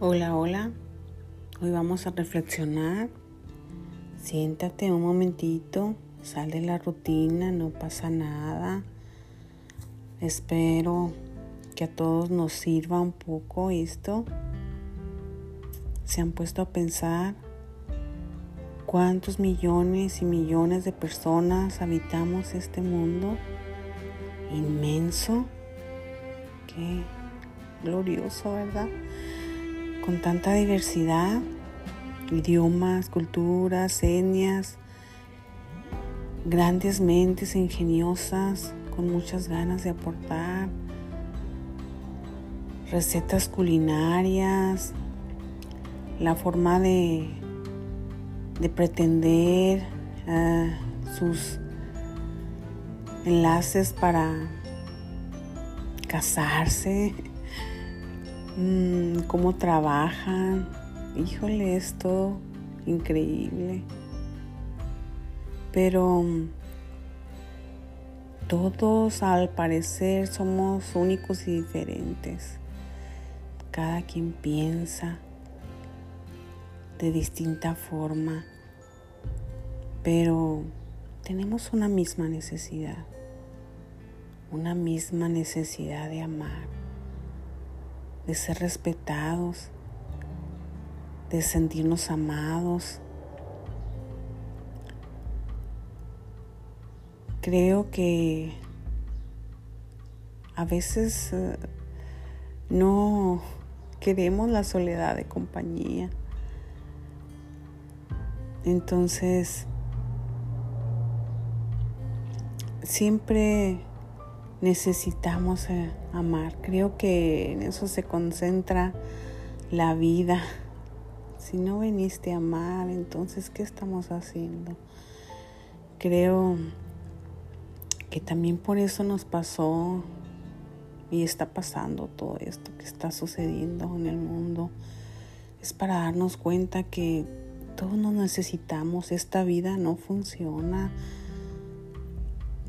Hola, hola. Hoy vamos a reflexionar. Siéntate un momentito, sal de la rutina, no pasa nada. Espero que a todos nos sirva un poco esto. Se han puesto a pensar cuántos millones y millones de personas habitamos este mundo inmenso. Qué glorioso, ¿verdad? Con tanta diversidad, idiomas, culturas, etnias, grandes mentes ingeniosas con muchas ganas de aportar, recetas culinarias, la forma de, de pretender uh, sus enlaces para casarse, Mm, cómo trabajan. Híjole, esto increíble. Pero mm, todos al parecer somos únicos y diferentes. Cada quien piensa de distinta forma, pero tenemos una misma necesidad, una misma necesidad de amar de ser respetados, de sentirnos amados. Creo que a veces eh, no queremos la soledad de compañía. Entonces, siempre necesitamos eh, amar. Creo que en eso se concentra la vida. Si no viniste a amar, entonces, ¿qué estamos haciendo? Creo que también por eso nos pasó y está pasando todo esto que está sucediendo en el mundo. Es para darnos cuenta que todos nos necesitamos. Esta vida no funciona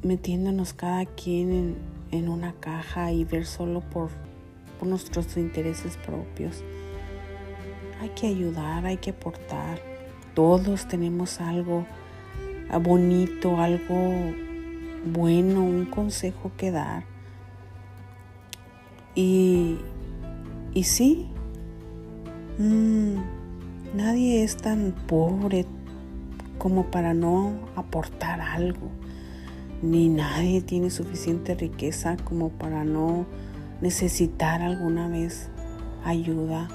metiéndonos cada quien en, una caja y ver solo por, por nuestros intereses propios. Hay que ayudar, hay que aportar. Todos tenemos algo bonito, algo bueno, un consejo que dar. Y, y sí, mm, nadie es tan pobre como para no aportar algo ni nadie tiene suficiente riqueza como para no necesitar alguna vez ayuda.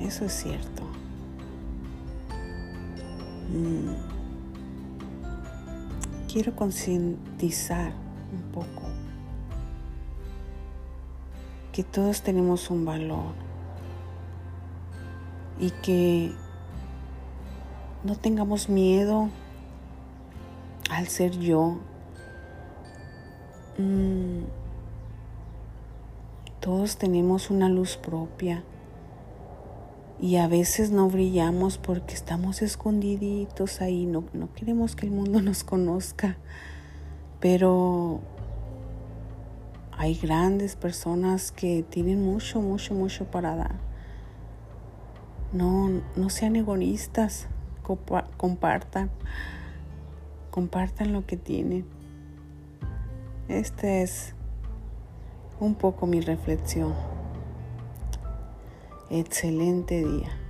Eso es cierto. Mm. Quiero concientizar un poco que todos tenemos un valor y que no tengamos miedo al ser yo, mm, todos tenemos una luz propia y a veces no brillamos porque estamos escondiditos ahí, no, no queremos que el mundo nos conozca, pero hay grandes personas que tienen mucho, mucho, mucho para dar. No, no sean egoístas, compartan compartan lo que tienen. Esta es un poco mi reflexión. Excelente día.